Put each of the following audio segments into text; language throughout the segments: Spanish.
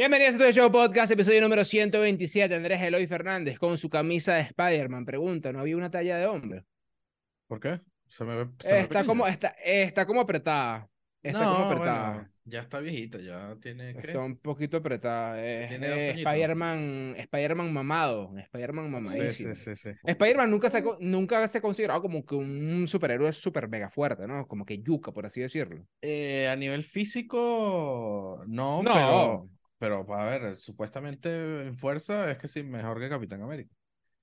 Bienvenidos a tu show podcast, episodio número 127. Andrés Eloy Fernández con su camisa de Spider-Man. Pregunta, ¿no había una talla de hombre? ¿Por qué? Se me ve, se me Está como, está, está como apretada. Está no, como apretada. bueno, ya está viejita, ya tiene ¿qué? Está un poquito apretada. Es, añitos. Spider-Man Spider-Man mamado. Spider-Man mamadísimo. sí, sí, sí. Spider-Man nunca se, nunca se ha considerado como que un superhéroe súper mega fuerte, ¿no? Como que yuca, por así decirlo. Eh, a nivel físico, no, No. pero, pero a ver, supuestamente en fuerza es que sí, mejor que Capitán América.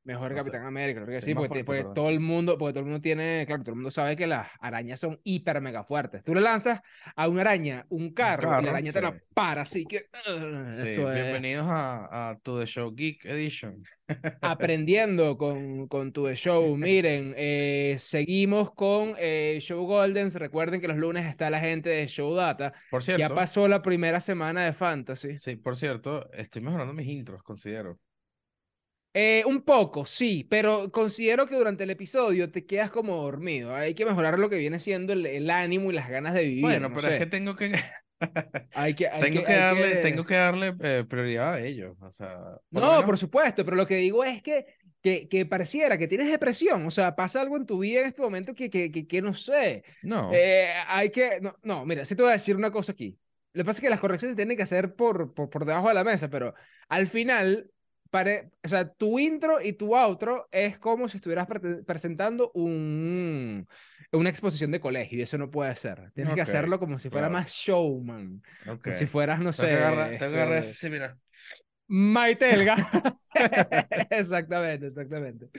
Mejor No sé. Capitán América, creo que Sí, porque, fuerte, porque todo el mundo, porque todo el mundo tiene, claro, todo el mundo sabe que las arañas son hiper mega fuertes. Tú le lanzas a una araña un carro, y carro, la araña te la para, así que uh, Sí, eso es bienvenidos a, a To The Show Geek Edition. aprendiendo con, con tu The show. Miren, eh, seguimos con eh, Show Goldens. Recuerden que los lunes está la gente de Show Data. Por Ya cierto, pasó la primera semana de Fantasy. sí, por cierto, estoy mejorando mis intros, considero. Eh, un poco, sí, pero considero que durante el episodio te quedas como dormido. Hay que mejorar lo que viene siendo el, el ánimo y las ganas de vivir. Bueno, no pero es sé. que tengo que, Hay que, hay tengo que, hay darle, que- tengo que darle eh, prioridad a ellos. O sea, por lo No, menos- por supuesto, pero lo que digo es que, que, que pareciera que tienes depresión. O sea, pasa algo en tu vida en este momento que, que, que, que no sé. no. Eh, hay que. No, no, mira, sí te voy a decir una cosa aquí. Lo que pasa es que las correcciones se tienen que hacer por, por, por debajo de la mesa, pero al final, pare, o sea, tu intro y tu outro es como si estuvieras pre- presentando un, una exposición de colegio y eso no puede ser. Tienes que Ok, hacerlo como si fuera claro. más showman. ok. Como si fueras, no sé. que tengo que agarrar este, ese, mira. Maitelga. exactamente, exactamente.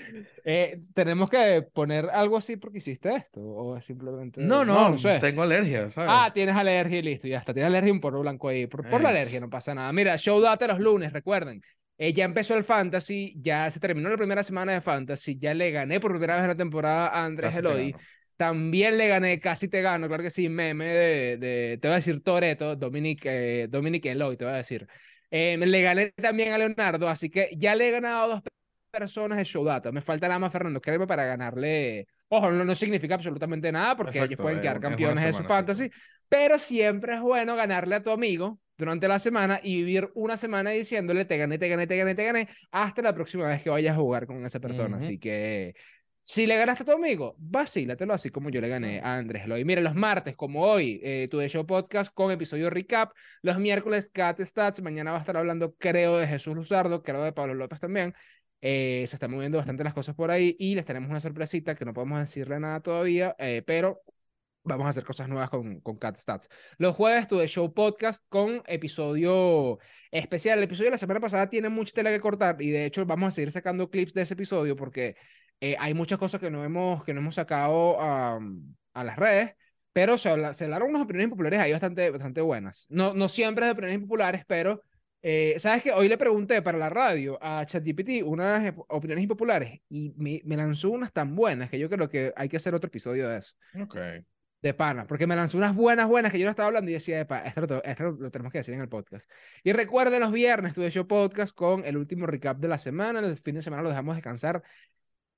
Eh, tenemos que poner algo así porque hiciste esto o simplemente No, no, no sé. tengo alergia, ¿sabes? Ah, tienes alergia y listo, ya está. Tienes alergia y un polvo blanco ahí. Por, por la alergia no pasa nada. Mira, show data los lunes, recuerden. Eh, ya empezó el Fantasy, ya se terminó la primera semana de Fantasy, ya le gané por primera vez en la temporada a Andrés Casi Eloy. También le gané, casi te gano, claro que sí, meme de, de te voy a decir Toreto, Dominic, eh, Dominic Eloy, te voy a decir. Eh, le gané también a Leonardo, así que ya le he ganado a dos pe- personas de Showdata. Me falta nada más Fernando Créeme para ganarle. Ojo, no, no significa absolutamente nada porque ellos Exacto, pueden es quedar campeones de su fantasy, pero siempre es bueno ganarle a tu amigo durante la semana y vivir una semana diciéndole te gané, te gané, te gané, te gané, hasta la próxima vez que vayas a jugar con esa persona. Ujú. Así que si le ganaste a tu amigo, vacílatelo así como yo le gané a Andrés Eloy. Mira, los martes, como hoy, eh, tu The Show Podcast con episodio recap. Los miércoles, Cat Stats. Mañana va a estar hablando, creo, de Jesús Luzardo, creo de Pablo López también. Eh, se están moviendo bastante las cosas por ahí y les tenemos una sorpresita que no podemos decirle nada todavía, eh, pero vamos a hacer cosas nuevas con, con Cat Stats. Los jueves, tu The Show Podcast con episodio especial. El episodio de la semana pasada tiene mucha tela que cortar y de hecho vamos a seguir sacando clips de ese episodio porque eh, hay muchas cosas que no hemos, que no hemos sacado a, a las redes, pero se, habla- se hablaron unas opiniones populares ahí bastante, bastante buenas. No, no siempre de opiniones populares, pero eh, sabes que hoy le pregunté para la radio a ChatGPT unas opiniones impopulares y me, me lanzó unas tan buenas que yo creo que hay que hacer otro episodio de eso. Ok. De pana, porque me lanzó unas buenas, buenas que yo no estaba hablando y decía, "Epa, esto, lo, esto lo- lo tenemos que decir en el podcast. Y recuerden los viernes, tuve show podcast con el último recap de la semana. El fin de semana lo dejamos descansar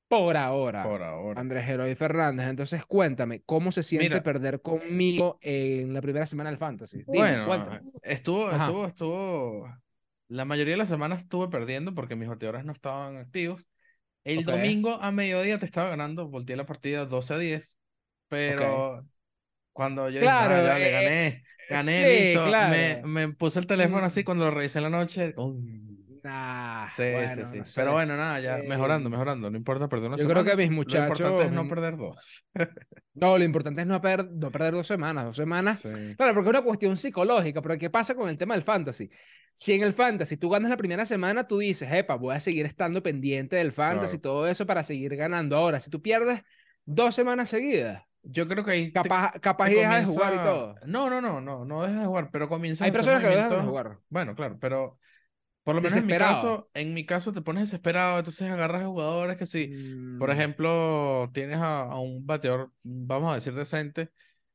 por ahora. Por ahora. Andrés Eloy Fernández. Entonces, cuéntame, ¿cómo se siente Mira. perder conmigo en la primera semana del Fantasy? Dime, Bueno, cuéntame. estuvo, Ajá. estuvo, estuvo. La mayoría de las semanas estuve perdiendo porque mis bateadores no estaban activos. El domingo a mediodía te estaba ganando, volteé la partida 12 a 10, pero cuando yo dije, Claro, "Ah, ya le eh, gané, gané, sí, listo, claro. me, me puse el teléfono así cuando lo revisé en la noche. uy, Nah, sí, bueno, sí, sí. no sé. Pero bueno, nada, ya mejorando, Eh, mejorando. No importa perder una Yo creo semana. que mis Lo muchachos. importante es no perder dos. No, lo importante es no, per- no perder dos semanas. Dos semanas Sí. Claro, porque es una cuestión psicológica, pero ¿qué pasa con el tema del fantasy? Si en el fantasy tú ganas la primera semana, tú dices, epa, voy a seguir estando pendiente del fantasy y Claro. todo eso para seguir ganando. Ahora, si tú pierdes dos semanas seguidas, Yo creo que ahí te- capaz, capaz te y dejas de jugar y comienza- todo. No, no, no, no, no dejas de jugar, pero comienzas Hay personas que dejan de jugar. Bueno, claro, pero por lo menos en mi caso, en mi caso te pones desesperado, entonces agarras a jugadores que si, por Mm, ejemplo, tienes a, a un bateador, vamos a decir decente,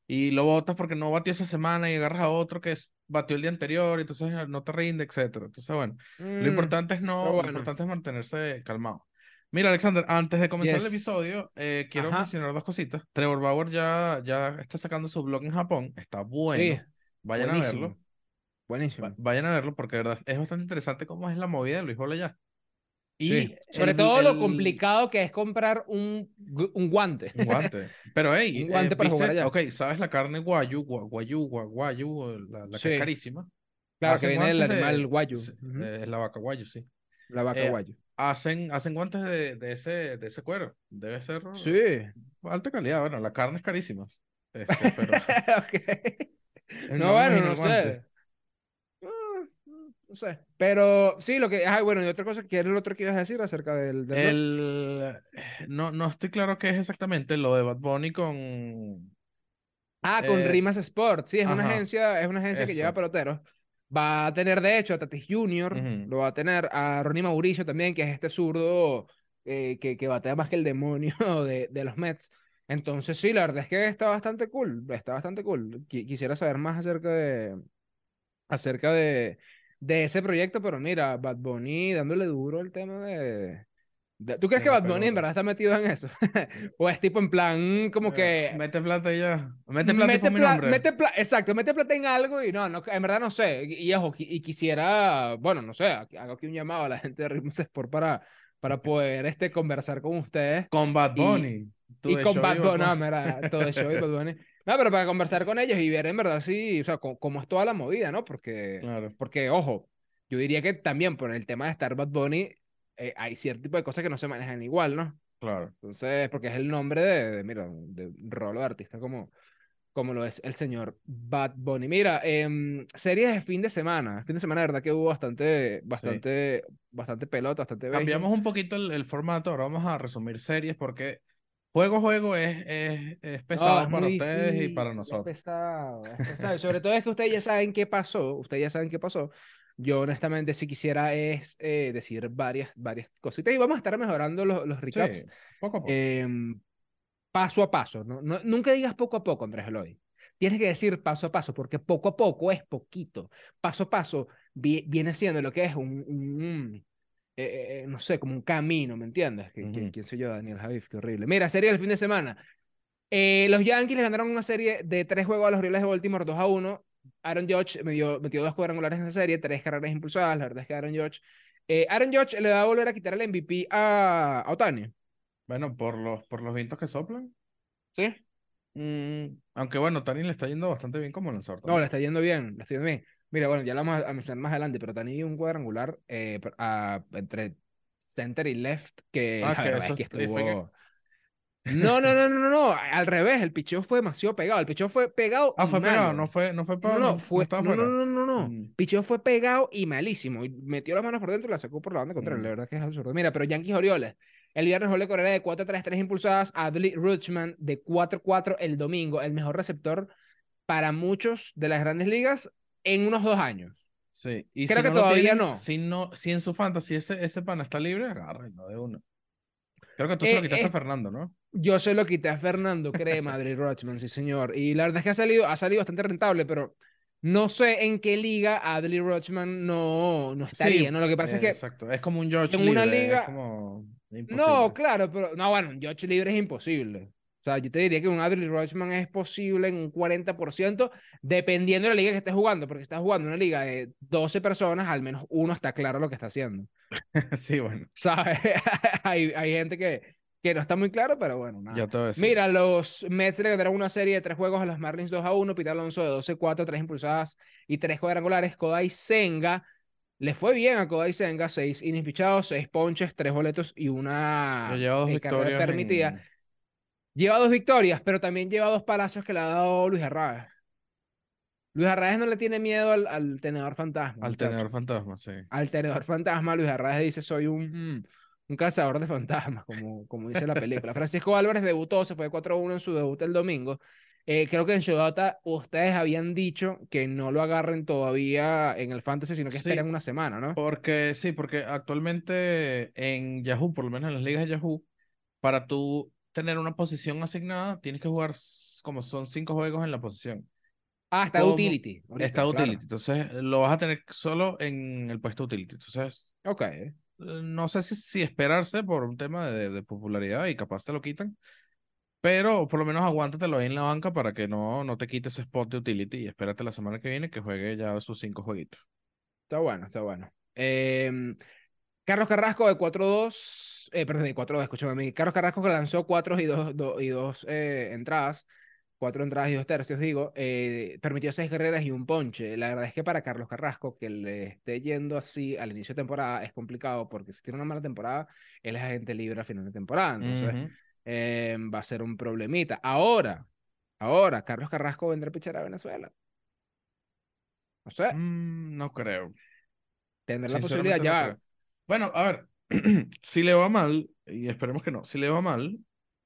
y lo botas porque no batió esa semana y agarras a otro que es- batió el día anterior, y entonces no te rinde, etcétera. Entonces, bueno, lo mm, importante es no, pero lo bueno. importante es mantenerse calmado. Mira, Alexander, antes de comenzar el episodio, eh, quiero Ajá. mencionar dos cositas. Trevor Bauer ya, ya está sacando su blog en Japón, está bueno. Sí, Vayan a verlo. Buenísimo. Va- Vayan a verlo porque de verdad es bastante interesante cómo es la movida de Luis Bola ya. Y Sí. Sobre el- todo lo el- complicado que es comprar un, un guante. Un guante. Pero, hey, Un guante eh, para jugar allá. Ok, ¿sabes la carne guayu, gua- guayu, gua- guayu, la, la que es carísima? Claro, que viene de- animal guayu. Ujú. eh, Es la vaca guayu, sí. La vaca eh, guayu. Hacen, hacen guantes de, de ese, de ese cuero. Debe ser Sí. alta calidad. Bueno, la carne es carísima. Este, pero no bueno, no sé. Ah, No sé. Pero sí, lo que. Ay, bueno, y otra cosa, ¿qué era lo otro que ibas a decir acerca del. El, no, no estoy claro qué es exactamente lo de Bad Bunny con... Ah, con eh, Rimas Sport. Sí, es una agencia, es una agencia que lleva peloteros. Va a tener, de hecho, a Tatis Jr., lo va a tener a Ronnie Mauricio también, que es este zurdo eh, que, que batea más que el demonio de, de los Mets. Entonces, sí, la verdad es que está bastante cool. Está bastante cool. Qui- Quisiera saber más acerca de, acerca de, de ese proyecto, pero mira, Bad Bunny dándole duro el tema de. ¿Tú crees que Bad Bunny en verdad está metido en eso? ¿O es tipo en plan como Eh, que Mete plata y ya. Mete plata y pon mi pla- nombre. mete exacto, mete plata en algo y no, no, en verdad no sé. Y, y y quisiera, bueno, no sé, hago aquí un llamado a la gente de Ritmos Sport para, para poder este, conversar con ustedes. Con Bad Y- Bunny. Y de con Bad y Bunny, no, mira, todo el show y Bad Bunny. No, pero para conversar con ellos y ver en verdad sí, o sea, cómo es toda la movida, ¿no? Porque, Claro. porque, ojo, yo diría que también por el tema de estar Bad Bunny, eh, hay cierto tipo de cosas que no se manejan igual, ¿no? Claro. Entonces, porque es el nombre de, de, mira, de un rolo de artista como, como lo es el señor Bad Bunny. Mira, em, series de fin de semana. Fin de semana, de verdad que hubo bastante, bastante, bastante pelota, bastante. Cambiamos un poquito el, el formato. Ahora vamos a resumir series porque juego juego es, es, es No, pesado es para ustedes y para nosotros. Es pesado, es pesado. Sobre todo es que ustedes ya saben qué pasó. Ustedes ya saben qué pasó. Yo, honestamente, si quisiera es eh, decir varias, varias cositas y vamos a estar mejorando los, los recaps. Sí, poco a poco. em, paso a paso. ¿no? No- nunca digas poco a poco, Andrés Eloy. Tienes que decir paso a paso, porque poco a poco es poquito. Paso a paso vi- viene siendo lo que es un, un, eh, eh, no sé, como un camino, ¿me entiendes? Que- Ujú. ¿Quién soy yo, Daniel Javif? Qué horrible. Mira, serie del fin de semana. Eh, los Yankees le ganaron una serie de tres juegos a los Orioles de Baltimore 2 a 1. Aaron Judge metió, metió dos cuadrangulares en esa serie, tres carreras impulsadas. La verdad es que Aaron Judge. eh, Aaron Judge le va a volver a quitar el MVP a, a Otani. Bueno, por los, por los vientos que soplan. ¿Sí? mm, aunque bueno, Tani le está yendo bastante bien como lanzador. No, le está yendo bien, le está yendo bien. Mira, bueno, ya lo vamos a, a mencionar más adelante, pero Tani dio un cuadrangular eh, a- entre center y left que Ah, la verdad es fue que- estuvo... No, no, no, no, no, no, al revés, el picheo fue demasiado pegado, el picheo fue pegado Ah, fue pegado, no fue, no fue para, no, no, fue, no, no, fuera. no, Mm. Picheo fue pegado y malísimo. Y metió las manos por dentro y la sacó por la banda contraria. Mm. La verdad que es absurdo. Mira, pero Yankees Orioles. El viernes Jorge Correa de 4-3-3 impulsadas. Adley Rutschman de 4-4 el domingo. El mejor receptor para muchos de las grandes ligas en unos dos años. Sí, y Creo que todavía no. Si, no, si en su fantasy ese, ese pana está libre, agárrenlo de uno. Creo que tú se Eh, lo quitaste eh, a Fernando, ¿no? Yo se lo quité a Fernando Crema, Adley Rutschman, sí señor. Y la verdad es que ha salido, ha salido bastante rentable, pero no sé en qué liga Adley Rutschman no, no estaría. ¿no? Lo que pasa eh, es que Exacto, es como un George en una libre, liga- es como imposible. No, claro, pero no, bueno, un George libre es imposible. O sea, yo te diría que un Adley Rutschman es posible en un 40%, dependiendo de la liga que estés jugando, porque si estás jugando una liga de 12 personas, al menos uno está claro lo que está haciendo. sí, bueno, ¿Sabes? hay, hay gente que, que no está muy claro, pero bueno, nada. ya te voy a decir. Mira, los Mets le ganaron una serie de tres juegos a los Marlins 2 a 1, Pete Alonso de 12-4, tres impulsadas y tres cuadrangulares. Kodai Senga le fue bien a Kodai Senga, seis innings pichados, seis ponches, tres boletos y una Ya lleva dos eh, carrera victorias. permitida. en- Lleva dos victorias, pero también lleva dos palacios que le ha dado Luis Arraez. Luis Arraez no le tiene miedo al, al tenedor fantasma. Al tenedor fantasma, sí. Al tenedor fantasma, Luis Arraez dice, soy un, un cazador de fantasmas, como, como dice la película. Francisco Álvarez debutó, se fue 4-1 en su debut el domingo. Eh, creo que en Showdata ustedes habían dicho que no lo agarren todavía en el Fantasy, sino que Sí. esperan una semana, ¿no? Porque sí, porque actualmente en Yahoo, por lo menos en las ligas de Yahoo, para tú tener una posición asignada, tienes que jugar como son cinco juegos en la posición. Ah, está de ¿Cómo? utility. ahorita, Está claro. utility, entonces lo vas a tener solo en el puesto utility. Entonces, Ok. eh, no sé si, si esperarse por un tema de, de popularidad y capaz te lo quitan. Pero por lo menos aguántatelo ahí en la banca para que no, no te quites ese spot de utility y espérate la semana que viene que juegue ya sus cinco jueguitos. Está bueno, está bueno. Em, Carlos Carrasco de 4-2, eh, perdón, de 4-2, escúchame Carlos Carrasco que lanzó 4 y 2 y dos, eh, entradas, 4 entradas y 2 tercios, digo, eh, permitió 6 carreras y un ponche. La verdad es que para Carlos Carrasco, que le esté yendo así al inicio de temporada, es complicado porque si tiene una mala temporada, él es agente libre a final de temporada. Entonces, Em, va a ser un problemita. Ahora, ahora, Carlos Carrasco vendrá a pichar a Venezuela. No sé. Mm, no creo. Tendrá la posibilidad ya. Bueno, a ver, si le va mal, y esperemos que no, si le va mal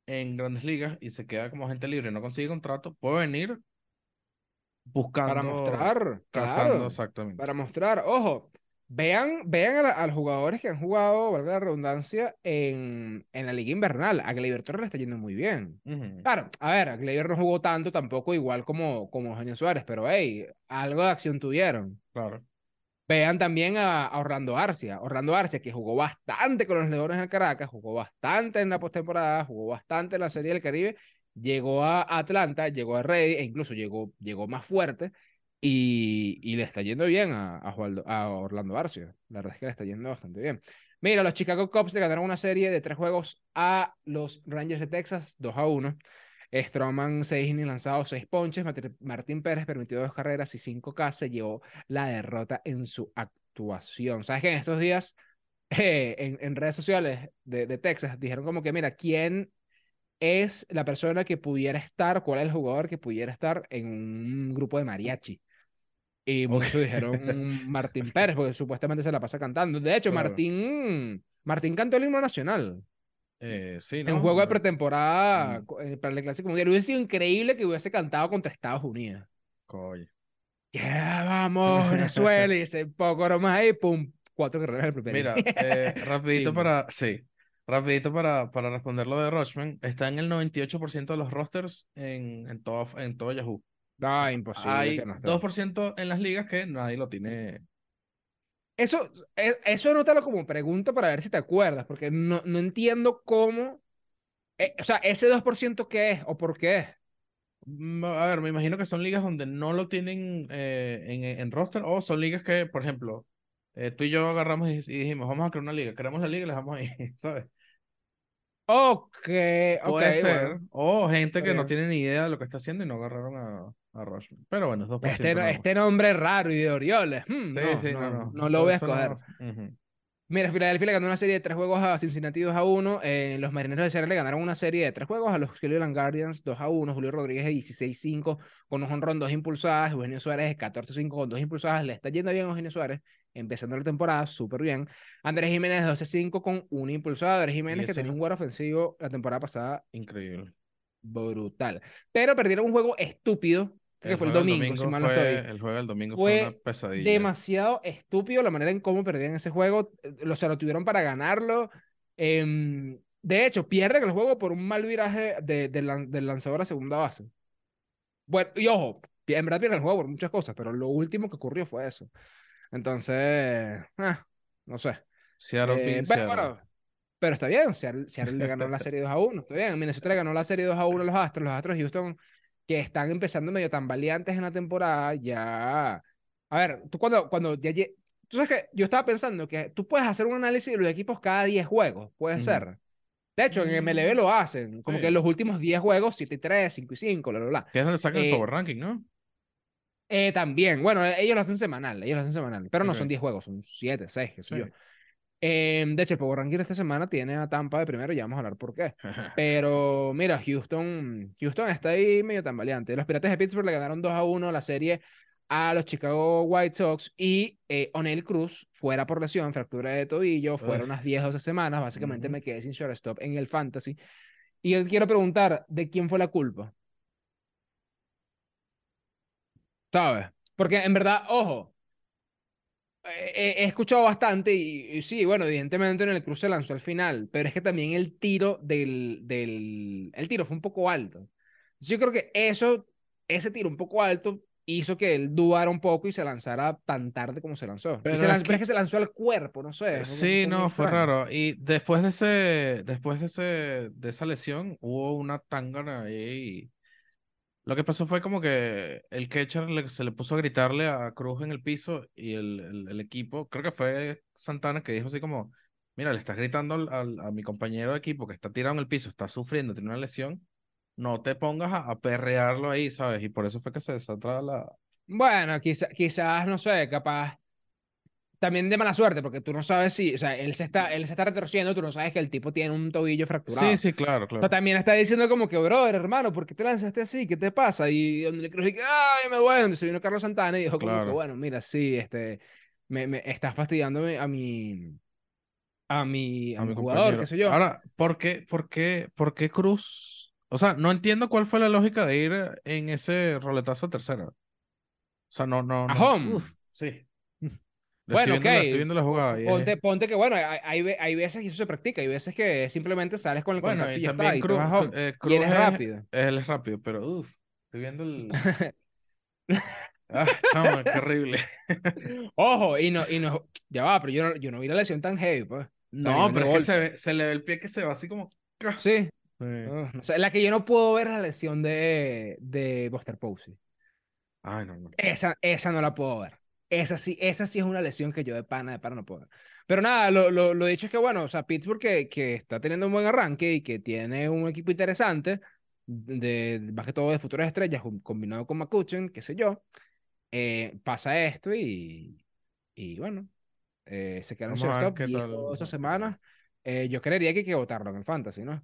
en grandes ligas y se queda como agente libre y no consigue contrato, puede venir buscando. Para mostrar. Cazando, exactamente. Para mostrar, ojo, Vean, vean a, los jugadores que han jugado, valga la redundancia, en, en la Liga Invernal. A Gleyber Torres le está yendo muy bien. Claro, a ver, a Gleyber no jugó tanto tampoco, igual como, como Eugenio Suárez, pero hey, algo de acción tuvieron. Claro. Vean también a, Orlando Arcia. Orlando Arcia, que jugó bastante con los Leones en Caracas, jugó bastante en la postemporada, jugó bastante en la Serie del Caribe, llegó a Atlanta, llegó a Rey, e incluso llegó, llegó más fuerte y, y le está yendo bien a, a, Orlando Arcio. La verdad es que le está yendo bastante bien. Mira, los Chicago Cubs le ganaron una serie de tres juegos a los Rangers de Texas, 2 a 1. Stroman, 6 innings lanzados, 6 ponches. Martín Pérez permitió dos carreras y 5K se llevó la derrota en su actuación. ¿Sabes que en estos días eh, en, en, redes sociales de, de, Texas dijeron como que, mira, ¿quién es la persona que pudiera estar, cuál es el jugador que pudiera estar en un grupo de mariachi? Y muchos dijeron Martín Pérez, porque supuestamente se la pasa cantando. De hecho, Martín, Martín cantó el himno nacional. Eh, sí, ¿no? En juego de pretemporada eh, para el Clásico Mundial. Hubiese sido increíble que hubiese cantado contra Estados Unidos. Coño. Ya vamos, Venezuela. y ese poco más ahí, pum, cuatro carreras del primer Mira, eh, rapidito para, sí, rapidito para, para responder lo de Rochman. Está en el 98% de los rosters en, en, todo, en todo Yahoo. No, imposible. Hay 2% en las ligas que nadie lo tiene. Eso, e, eso anótalo como pregunta para ver si te acuerdas, porque no, no entiendo cómo. Eh, o sea, ese 2% qué es o por qué es. Mm, a ver, me imagino que son ligas donde no lo tienen eh, en, en, roster o son ligas que, por ejemplo, eh, tú y yo agarramos y, dijimos, vamos a crear una liga, queremos la liga y la dejamos ahí, ¿sabes? Ok, Puede ser. O gente que no tiene ni idea de lo que está haciendo y no agarraron a, a Pero bueno, es 2%. Este, este nombre raro y de Orioles. Hmm, sí, no, sí, no, no, no, lo voy a escoger. Mira, Filadelfia le ganó una serie de tres juegos a Cincinnati 2 a 1. Eh, los Marineros de Seattle le ganaron una serie de tres juegos a los Cleveland Guardians 2 a 1. Julio Rodríguez de 16-5 con un honrón, dos impulsadas. Eugenio Suárez de 14-5 con dos impulsadas. Le está yendo bien a Eugenio Suárez, empezando la temporada súper bien. Andrés Jiménez 12-5 con una impulsada. Andrés Jiménez que tenía un juego ofensivo la temporada pasada. Increíble. Brutal. Pero perdieron un juego estúpido que fue el domingo, si mal no estoy. El juego del domingo fue, una pesadilla. Demasiado estúpido la manera en cómo perdían ese juego. O sea, lo tuvieron para ganarlo. Em, de hecho, pierden el juego por un mal viraje de, del lanzador a segunda base. Bueno, y ojo, en verdad pierden el juego por muchas cosas, pero lo último que ocurrió fue eso. Entonces, ah, no sé. Seattle, eh, pero, bueno, pero está bien, Seattle, Seattle le ganó la serie 2 a 1, está bien. Minnesota le ganó la serie 2 a 1 a los Astros, los Astros Houston que están empezando medio tan valientes en la temporada, ya... A ver, tú cuando, cuando ya... Tú sabes que yo estaba pensando que tú puedes hacer un análisis de los equipos cada 10 juegos, puede ser. De hecho, en MLB lo hacen, como que en los últimos 10 juegos, 7 y 3, 5 y 5, bla, bla, bla. Que es donde sacan el eh, Power Ranking, ¿no? Eh, también, bueno, ellos lo hacen semanal, ellos lo hacen semanal, pero no son 10 juegos, son 7, 6, qué sé yo. Em, de hecho, el Power Ranking de esta semana tiene a Tampa de primero, ya vamos a hablar por qué. Pero mira, Houston, Houston está ahí medio tambaleante. Los Pirates de Pittsburgh le ganaron 2 a 1 la serie a los Chicago White Sox y eh, O'Neill Cruz fuera por lesión, fractura de tobillo, fueron unas 10 12 semanas. Básicamente me quedé sin shortstop en el fantasy. Y yo quiero preguntar, ¿de quién fue la culpa? ¿Sabes? Porque en verdad, ojo, he, escuchado bastante y, sí, bueno, evidentemente en el cruce lanzó al final, pero es que también el tiro del, del, el tiro fue un poco alto. Yo creo que eso, ese tiro un poco alto, hizo que él dudara un poco y se lanzara tan tarde como se lanzó. Pero y se es lanzó, que- es que se lanzó al cuerpo, no sé. Sí, no, fue extraño. raro. Y después de ese, después de ese, de esa lesión, hubo una tangana ahí. Lo que pasó fue como que el catcher se le puso a gritarle a Cruz en el piso y el, el, equipo, creo que fue Santana que dijo así como, mira, le estás gritando al, a mi compañero de equipo que está tirado en el piso, está sufriendo, tiene una lesión, no te pongas a, a perrearlo ahí, ¿sabes? Y por eso fue que se desató la... Bueno, quizá- quizás, no sé, capaz. También de mala suerte, porque tú no sabes si, o sea, él se está, él se está retorciendo, tú no sabes que el tipo tiene un tobillo fracturado. Sí, sí, claro, O claro. sea, también está diciendo como que, brother, hermano, ¿por qué te lanzaste así? ¿Qué te pasa? Y donde le creo que, ay, me duele. Entonces vino Carlos Santana y dijo como que, Claro. bueno, mira, sí, este, me, me está fastidiando a mi, a mi, a a mi mi jugador, qué sé yo. Ahora, ¿por qué, por qué, por qué Cruz? O sea, no entiendo cuál fue la lógica de ir en ese roletazo a tercera. O sea, no, no, A no. home. Uf, sí. Le Bueno, estoy viendo, ok, estoy viendo la jugada. es- Ponte, ponte que, bueno, hay, hay, ve- hay veces y eso se practica, hay veces que simplemente sales con el Bueno, contacto y ya está, Cruz, home. eh, Y eres es, rápido. él es rápido, pero uff, estoy viendo el. Ah, chamo, qué horrible. Ojo, y no, y no, ya va, pero yo no, yo no vi la lesión tan heavy, pues. No, pero es que se, ve- se le ve el pie que se va así como. Sí. Sí. No sé, la que yo no puedo ver es la lesión de, de Buster Posey. Ay, no, no. Esa, esa no la puedo ver. Esa sí, esa sí es una lesión que yo de pana, de pana no puedo. Pero nada, lo, lo, lo dicho es que, bueno, o sea, Pittsburgh que, que está teniendo un buen arranque y que tiene un equipo interesante, de, más que todo de futuras estrellas, com- combinado con McCutcheon, qué sé yo, eh, pasa esto y, y bueno, eh, se queda en Vamos a ver shortstop qué 10 tal. o 12 semanas. Eh, yo creería que hay que votarlo en el Fantasy, ¿no?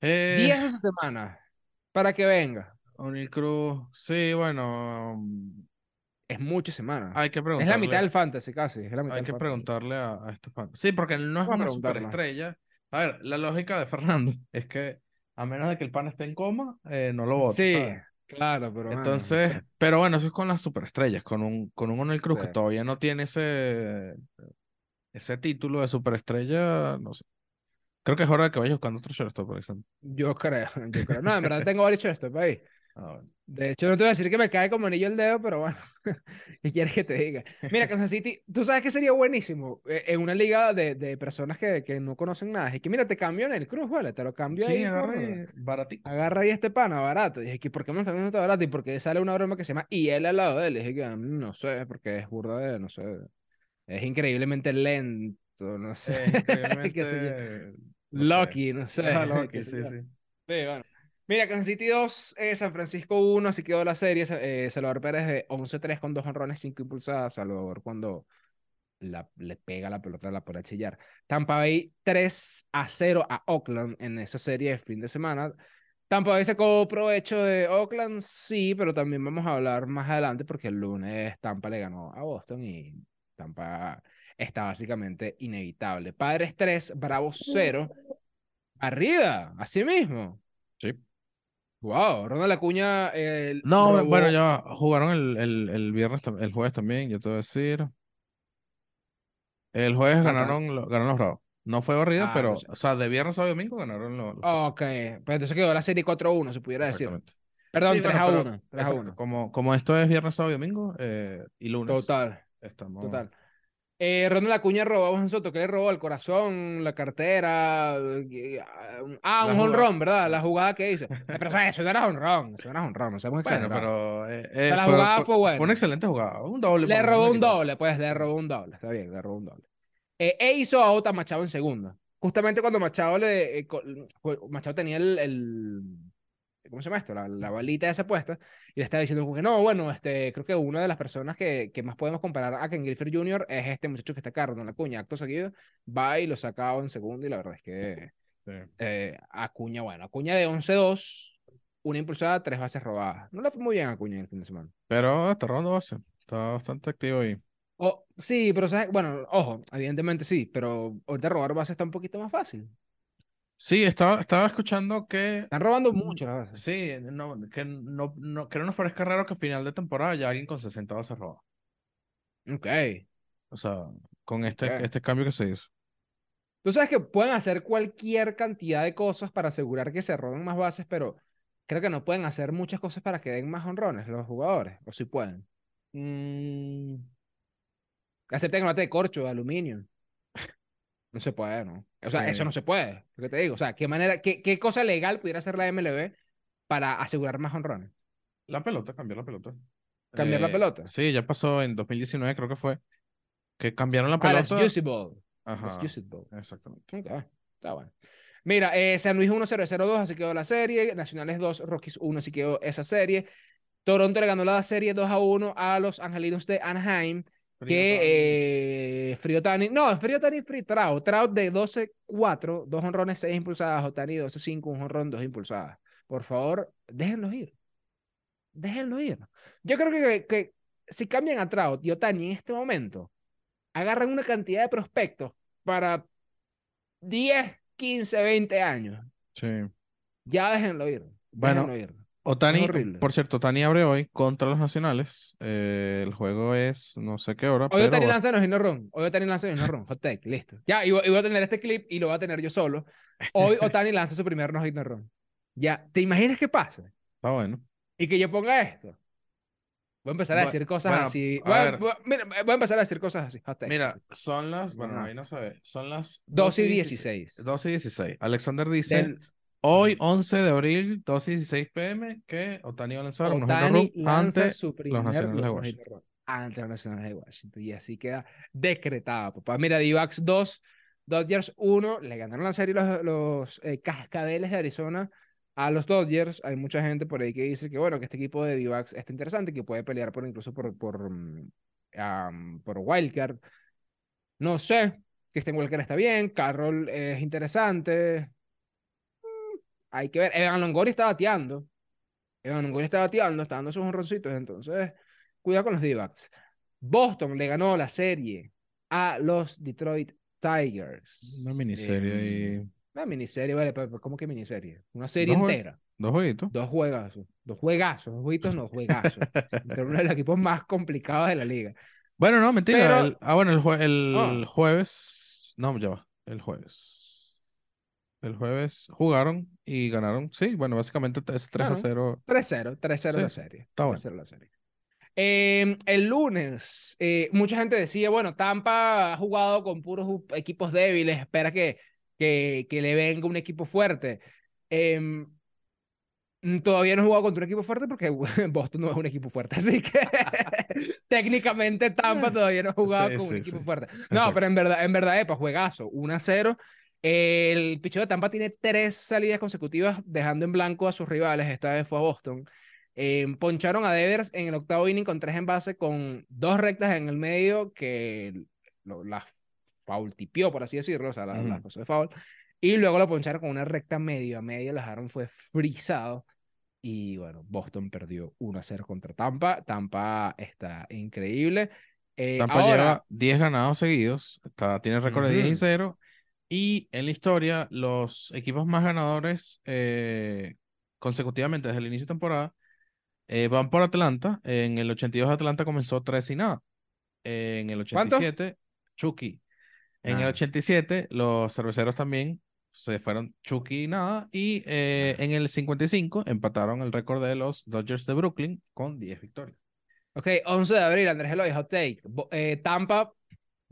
Eh, 10 o 12 semanas para que venga. O'Neal Cruz, sí, bueno, Es muchas semanas. hay que Es preguntarle. la mitad del fantasy, casi. Es la mitad Hay que fantasy. preguntarle a, a estos fans. Sí, porque él no es una superestrella. A ver, la lógica de Fernando es que a menos de que el pan esté en coma, eh, no lo vote, Sí, ¿sabes? claro, pero bueno, no Entonces, sé. pero bueno, eso es con las superestrellas, con un, con un O'Neal Cruz que Sí. todavía no tiene ese, ese título de superestrella, no sé. Creo que es hora de que vaya buscando otro shortstop, por ejemplo. Yo creo, yo creo. No, en verdad tengo varios shortstop ahí. Ah. De hecho, no te voy a decir que me cae como anillo el dedo, pero bueno, ¿qué quieres que te diga? Mira, Kansas City, tú sabes que sería buenísimo eh, en una liga de, de personas que, que no conocen nada. Es que mira, te cambio en el Cruz, ¿vale? Te lo cambio Sí, ahí. agarra baratico. Agarra ahí este pana barato. Y dije, ¿que ¿por qué me lo están dando tan barato? Y porque sale una broma que se llama y él al lado de él. Y dije, que "Mm, no sé, porque es burda de, no sé. Es increíblemente lento, no sé. Es increíblemente... no sé. Lucky, no sé. Ah, Loki, sí, sí. Sí, bueno. Mira, Kansas City 2, eh, San Francisco 1, así quedó la serie. Eh, Salvador Pérez de 11-3 con dos honrones, 5 impulsadas. Salvador cuando la, le pega la pelota la a chillar. Tampa Bay 3 a 0 a Oakland en esa serie de fin de semana. Tampa Bay sacó provecho de Oakland, sí, pero también vamos a hablar más adelante porque el lunes Tampa le ganó a Boston y Tampa está básicamente inevitable. Padres 3, Bravos 0. Arriba, así mismo. Sí. Wow, Ronald Acuña. eh, No, robó- bueno, ya jugaron el, el, el viernes, el jueves también, yo te voy a decir. El jueves ganaron, ganaron los Bravos. No fue barrida, Ah, pero, no sé. o sea, de viernes a domingo ganaron los. los- Ok, pues entonces quedó la serie 4-1, se pudiera decir. Perdón, Sí, 3 bueno, a pero- 1. 3 a exacto, 1. Como, como esto es viernes, sábado y domingo eh, y lunes, Total, estamos. total. Eh, Ronald Acuña robó a Juan Soto, que le robó el corazón, la cartera. eh, Ah, un jugada- honrón, ¿verdad? La jugada que hizo. Eh, Pero sea, eso no era honrón, eso no era honrón, no seamos Bueno, pero eh, eh, la jugada fue buena. una excelente jugada. Un doble. Le robó un doble, pues, le robó un doble. Está bien, le robó un doble. E hizo a Machado en segunda. Justamente cuando Machado le. fue- Machado tenía el, el- ¿Cómo se llama esto? La, la balita esa puesta. Y le estaba diciendo como que no, bueno, este, creo que una de las personas que, que más podemos comparar a Ken Griffith Jr. es este muchacho que está acá, Ronald Acuña. Acto seguido, va y lo saca en segunda. Y la verdad es que Sí. eh, Acuña, bueno, Acuña de 11-2, una impulsada, tres bases robadas. No le fue muy bien a Acuña en el fin de semana. Pero está robando base. Está bastante activo ahí. Oh, sí, pero ¿sabes? bueno, ojo, evidentemente sí, pero ahorita robar bases está un poquito más fácil. Sí, estaba, estaba escuchando que. Están robando mucho las bases. Sí, no, que, no, no, que no nos parezca raro que a final de temporada ya alguien con 60 bases roba. Ok. O sea, con este, este cambio que se hizo. Tú sabes que pueden hacer cualquier cantidad de cosas para asegurar que se roben más bases, pero creo que no pueden hacer muchas cosas para que den más honrones los jugadores, o si pueden. Mm, Acepten que no de corcho, de aluminio. No se puede, ¿no? O sea, Sí. eso no se puede. Lo que te digo. O sea, ¿qué manera, qué, qué cosa legal pudiera hacer la MLB para asegurar más honrones? la pelota, cambiar la pelota. ¿Cambiar la Eh, pelota? Sí, ya pasó en 2019, creo que fue. Que cambiaron la Ah, las pelota. Juicy Ball. Ajá, Juicy Ball. exactamente. Ok, está bueno. Mira, eh, San Luis 1-0-0-2, así quedó la serie. Nacionales 2, Rockies 1, así quedó esa serie. Toronto le ganó la serie 2 a 1 a los Angelinos de Anaheim. Que eh, Frío Tani, no, Frío Tani Free Trout, Trout de 12-4, dos honrones, 6 impulsadas, Otani 12-5, un honrón, 2 impulsadas. Por favor, déjenlos ir. Déjenlo ir. Yo creo que, que si cambian a Trout y Otani en este momento, agarran una cantidad de prospectos para 10, 15, 20 años. Sí. Ya déjenlo ir. Bueno, déjenlo ir. Otani, por cierto, Otani abre hoy contra los nacionales. Eh, el juego es no sé qué hora, Hoy pero Otani lanza no run. Hoy Otani lanza no run. Hot take, listo. Ya, y voy, y voy a tener este clip y lo voy a tener yo solo. Hoy Otani lanza su primer no hit no run. Ya, ¿te imaginas qué pasa? está bueno. Y que yo ponga esto. Voy a empezar a decir cosas bueno, así. Voy a, voy a- mira, voy a empezar a decir cosas así. Hot take, Mira, así. son las, bueno, ahí no se ve, son las 2 y 16. 16. 12 y 16. Alexander dice, Del- hoy 11 de abril, 12 y 16 pm, que Otani va a lanzar un Otani lanza ante su primer Nacionales de Washington. ante los Nacionales de Washington. Y así queda decretado, papá. Mira, D-Backs 2, Dodgers 1. Le ganaron la serie los, los eh, Cascabeles de Arizona a los Dodgers. Hay mucha gente por ahí que dice que, bueno, que este equipo de D-Backs está interesante, que puede pelear por incluso por, por, por Wildcard. No sé. Kristen Walker está bien. Carroll es interesante. Hay que ver. Evan Longoria está bateando. Evan Longoria está bateando, está dando sus honroncitos. Entonces, cuidado con los D-backs. Boston le ganó la serie a los Detroit Tigers. Una miniserie y Una miniserie, vale, pero ¿cómo que miniserie? Una serie Dos entera. dos jueguitos. Dos juegazos. Dos juegazos. Dos jueguitos, no, juegazos. Entre uno de los equipos más complicados de la liga. Bueno, no, mentira. Pero- el- ah, bueno, el, jue- el Ah. jueves. No, ya va. El jueves. El jueves jugaron y ganaron. Sí, bueno, básicamente es 3 a Claro. 0. 3-0, 3-0 la Sí, serie. está bueno. 3-0 la serie. Eh, el lunes, eh, mucha gente decía, bueno, Tampa ha jugado con puros equipos débiles, espera que, que, que le venga un equipo fuerte. Mm, todavía no ha jugado contra un equipo fuerte porque Boston no es un equipo fuerte, así que técnicamente Tampa todavía no ha jugado Sí, con un sí, equipo sí. fuerte. No, Exacto. pero en verdad, en verdad, epa, juegazo, 1-0. El picheo de Tampa tiene tres salidas consecutivas dejando en blanco a sus rivales. Esta vez fue a Boston. Eh, poncharon a Devers en el octavo inning con tres envases con dos rectas en el medio que las foul tipió, por así decirlo, o sea, la, la pasó de foul. Y luego lo poncharon con una recta medio a medio, lo dejaron fue frisado. Y bueno, Boston perdió 1 a 0 contra Tampa. Tampa está increíble. Eh, Tampa ahora, lleva 10 ganados seguidos. Está, tiene récord de 10 y Ujú. 0. Y en la historia, los equipos más ganadores eh, consecutivamente desde el inicio de temporada eh, van por Atlanta. En el 82 Atlanta comenzó 3 y nada. En el ¿Cuánto? 87, Chucky. En el Ah. 87, los cerveceros también se fueron Chucky y nada. Y eh, en el 55 empataron el récord de los Dodgers de Brooklyn con 10 victorias. Ok, 11 de abril, Andrés Eloy, hot take. Eh, Tampa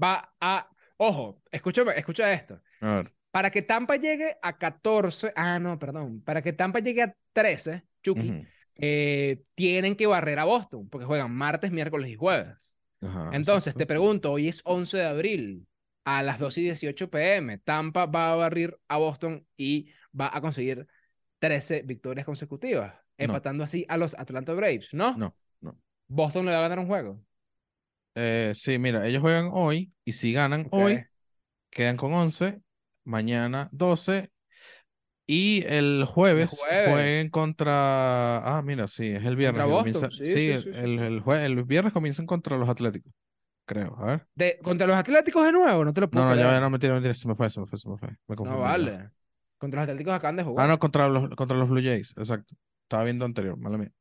va a. Ojo, escúchame, escucha esto. A ver. Para que Tampa llegue a 14. Ah, no, perdón. Para que Tampa llegue a 13, Chucky, eh, tienen que barrer a Boston, porque juegan martes, miércoles y jueves. Ajá, Entonces, te pregunto, hoy es 11 de abril, a las 2 y 18 pm. Tampa va a barrir a Boston y va a conseguir 13 victorias consecutivas, empatando así a los Atlanta Braves, ¿no? No, no. Boston le va a ganar un juego. Eh, sí, mira, ellos juegan hoy y si ganan hoy, quedan con 11, mañana 12 y el jueves, jueves. jueguen contra... Ah, mira, sí, es el viernes. Comienza- sí, sí, sí, el, sí, el, el jue- el viernes comienzan contra los Atléticos, creo. A ver. De, contra los Atléticos de nuevo, no te lo puedo No, no, ya, creer. ya no, mentira, mentira, se me fue, se me fue, se me fue. Me No confundí, ya. vale. Contra los Atléticos acaban de jugar. Ah, no, contra los, contra los Blue Jays, exacto. Estaba viendo anterior, mala mía.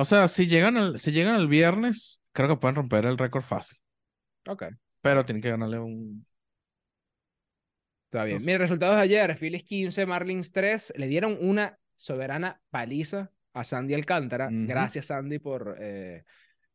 O sea, si llegan al, si llegan el viernes, creo que pueden romper el récord fácil, Ok, pero tienen que ganarle un... está bien. No sé. Mira, resultados de ayer. Phillies 15, Marlins 3. Le dieron una soberana paliza a Sandy Alcántara. Ujú. Gracias, Sandy, por eh,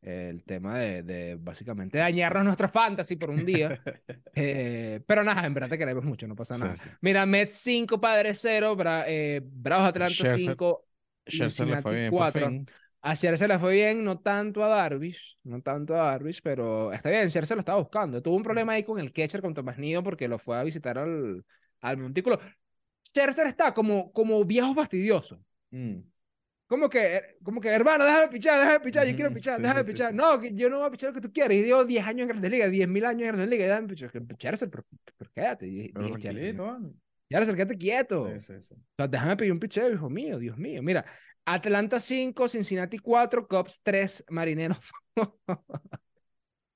el tema de, de básicamente dañarnos nuestra fantasy por un día. Eh, pero nada, en verdad te queremos mucho, no pasa Sí, nada. sí. Mira, Mets 5, Padres 0, Bra- eh, Bravos Atlanta Scherzer- 5. Scherzer le fue bien por cuatro. fin. A Scherzer le fue bien, no tanto a Darvish, no tanto a Darvish, pero está bien, Scherzer lo estaba buscando. Tuvo un problema ahí con el catcher, con Tomás Nido, porque lo fue a visitar al, al montículo. Scherzer está como, como viejo fastidioso. Mm. Como que, como que, hermano, déjame pichar, déjame pichar, yo quiero pichar, sí, déjame sí, pichar. sí. No, yo no voy a pichar lo que tú quieres. Y digo 10 años en Grandes Ligas, 10.000 años en Grandes Ligas, déjame pichar. Scherzer, pero, pero quédate. Dije, Pero Scherzer, tranquilito, vale. Scherzer, quédate quieto. O sea, déjame pedir un picheo, hijo mío, Dios mío. Mira, Atlanta 5, Cincinnati 4, Cubs 3, Marineros.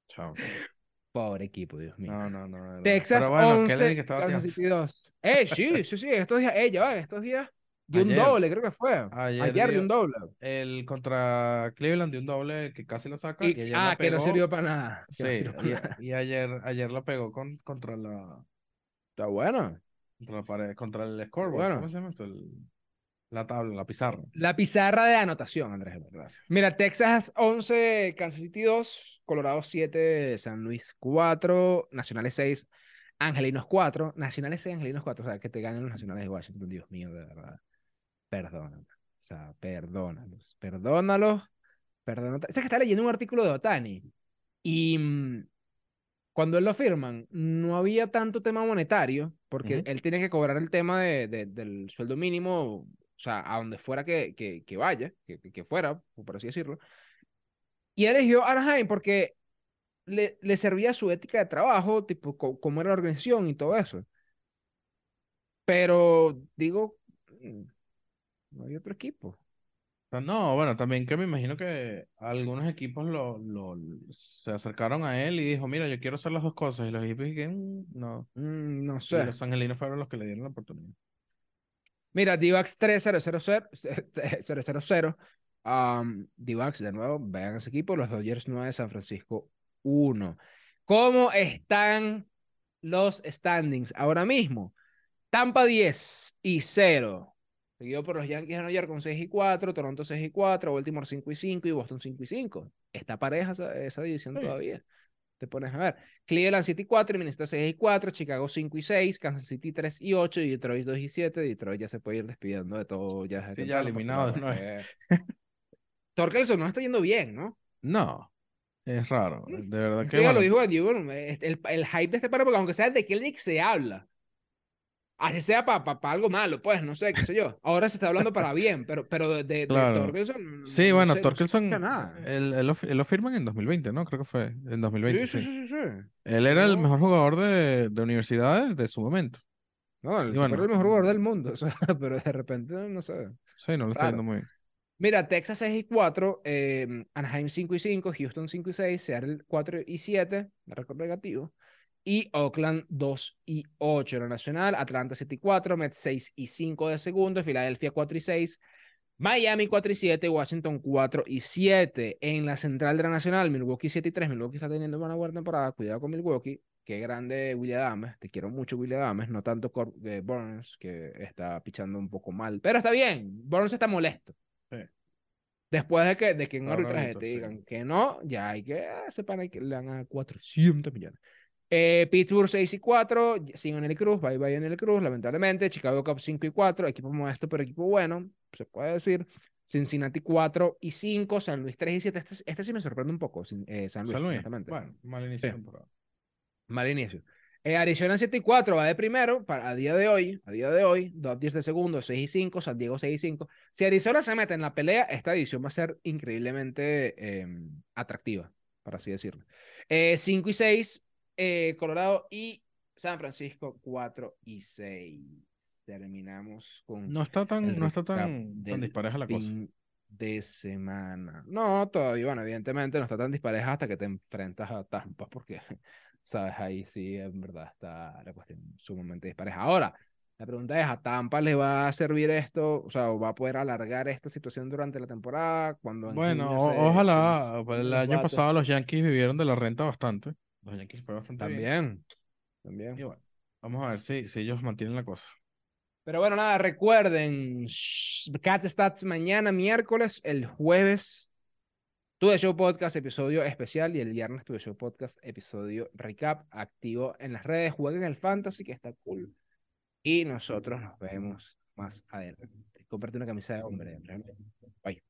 Chao. Pobre equipo, Dios mío. No, no, no. de. Texas Pero bueno, 11, Kennedy que Kansas. City 2. Eh, sí, sí, sí, estos días, eh, ya va, estos días dio un doble, creo que fue. Ayer Ayer, dio- un doble. El contra Cleveland de un doble que casi lo saca. Y- Y, ayer ah, la que no sirvió para nada. no Sí, sirvió para y, nada. y ayer, ayer la pegó con, contra la Está bueno. contra la pared, contra el scoreboard. Bueno. ¿Cómo se llama esto? El- la tabla, la pizarra. La pizarra de anotación, Andrés. Gracias. Mira, Texas 11, Kansas City 2, Colorado 7, San Luis 4, Nacionales 6, Angelinos 4, Nacionales 6, Angelinos 4. O sea, que te ganen los Nacionales de Washington, Dios mío, de verdad. Perdónalo. O sea, perdónalos. Perdónalos. Perdónalos. ¿Sabes que está leyendo un artículo de Otani? Y mm, cuando él lo firman, no había tanto tema monetario, porque él tiene que cobrar el tema de, de- del sueldo mínimo, o sea, a donde fuera que, que, que vaya, que, que- fuera, por así decirlo. Y eligió Anaheim porque le, le servía su ética de trabajo, tipo, cómo era la organización y todo eso. Pero, digo, mm, no hay otro equipo. No, bueno, también que me imagino que algunos equipos lo, lo, se acercaron a él y dijo, mira, yo quiero hacer las dos cosas. Y los equipos dijeron, "Mm, no. Mm, no Y sé. los angelinos fueron los que le dieron la oportunidad. Mira, Divax 3000, um, Divax, de nuevo, vean ese equipo, los Dodgers 9, San Francisco 1. ¿Cómo están los standings ahora mismo? Tampa 10 y 0. Seguido por los Yankees de Nueva York con 6 y 4, Toronto 6 y 4, Baltimore 5 y 5 y Boston 5 y 5. Está pareja esa, esa división Sí. todavía. Te pones a ver. Cleveland 7 y 4, Minnesota 6 y 4, Chicago 5 y 6, Kansas City 3 y 8 y Detroit 2 y 7. Detroit ya se puede ir despidiendo de todo. Ya Sí, ya eliminado de que- Torkelson no está yendo bien, ¿no? No, es raro. De verdad que ya lo bueno, dijo bueno, el, el hype de este paro, porque aunque sea de Kelnick se habla. Así sea para algo malo, pues, no sé, qué sé yo. Ahora se está hablando para bien, pero, pero de, de, de Claro. Torkelson. no- Sí, no bueno, no se Torkelson, escucha nada. él, él lo, él lo firman en 2020, ¿no? Creo que fue en 2020, Sí, sí, sí. sí, sí, sí. Él era el No. mejor jugador de, de universidades de su momento. No, el bueno. era el mejor jugador del mundo, o sea, pero de repente, no sé. Sí, no le está yendo muy bien. Mira, Texas 6 y 4, eh, Anaheim 5 y 5, Houston 5 y 6, Seattle 4 y 7, de récord negativo, y Oakland 2 y 8 en la nacional, Atlanta 7 y 4, Mets 6 y 5 de segundo, Filadelfia 4 y 6, Miami 4 y 7, Washington 4 y 7 en la central de la nacional, Milwaukee 7 y 3, Milwaukee está teniendo una buena temporada, cuidado con Milwaukee, qué grande William Adames, te quiero mucho William Adames, no tanto Cor- eh, Burns, que está pichando un poco mal, pero está bien, Burns está molesto. Sí. Después de que, de que en Ahora arbitraje ahorita, te sí. digan que no, ya hay que ah, sepan que le dan a 400 millones. Eh, Pittsburgh 6 y 4, sin Onel Cruz, bye bye Onel Cruz, lamentablemente. Chicago Cubs 5 y 4, equipo modesto pero equipo bueno, se puede decir. Cincinnati 4 y 5, San Luis 3 y 7. Este, este sí me sorprende un poco, eh, San Luis, San Luis, bueno, mal inicio Sí. temporada. Mal inicio. Eh, Arizona 7 y 4 va de primero para, a día de hoy, a día de hoy, Dodgers de segundo, 6 y 5, San Diego 6 y 5. Si Arizona se mete en la pelea, esta edición va a ser increíblemente eh, atractiva, por así decirlo. Eh, 5 y 6, eh, Colorado y San Francisco 4 y 6. Terminamos con No está tan, no está tan, tan dispareja la cosa. de semana. No, todavía, bueno, evidentemente no está tan dispareja hasta que te enfrentas a Tampa, porque, sabes, ahí sí, en verdad está la cuestión sumamente dispareja. Ahora, la pregunta es, ¿a Tampa le va a servir esto? O sea, ¿o va a poder alargar esta situación durante la temporada? Cuando en Bueno, se- ojalá, se- el año pasado los Yankees vivieron de la renta bastante. Los Yankees bastante bien. También, también. Y bueno, vamos a ver si, si ellos mantienen la cosa. Pero bueno, nada, recuerden, Cat Stats mañana, miércoles, el jueves, Tu Show Podcast, episodio especial, y el viernes Tu Show Podcast, episodio recap, activo en las redes, jueguen el Fantasy, que está cool. Y nosotros nos vemos más adelante. Comparte una camisa de hombre. Bye.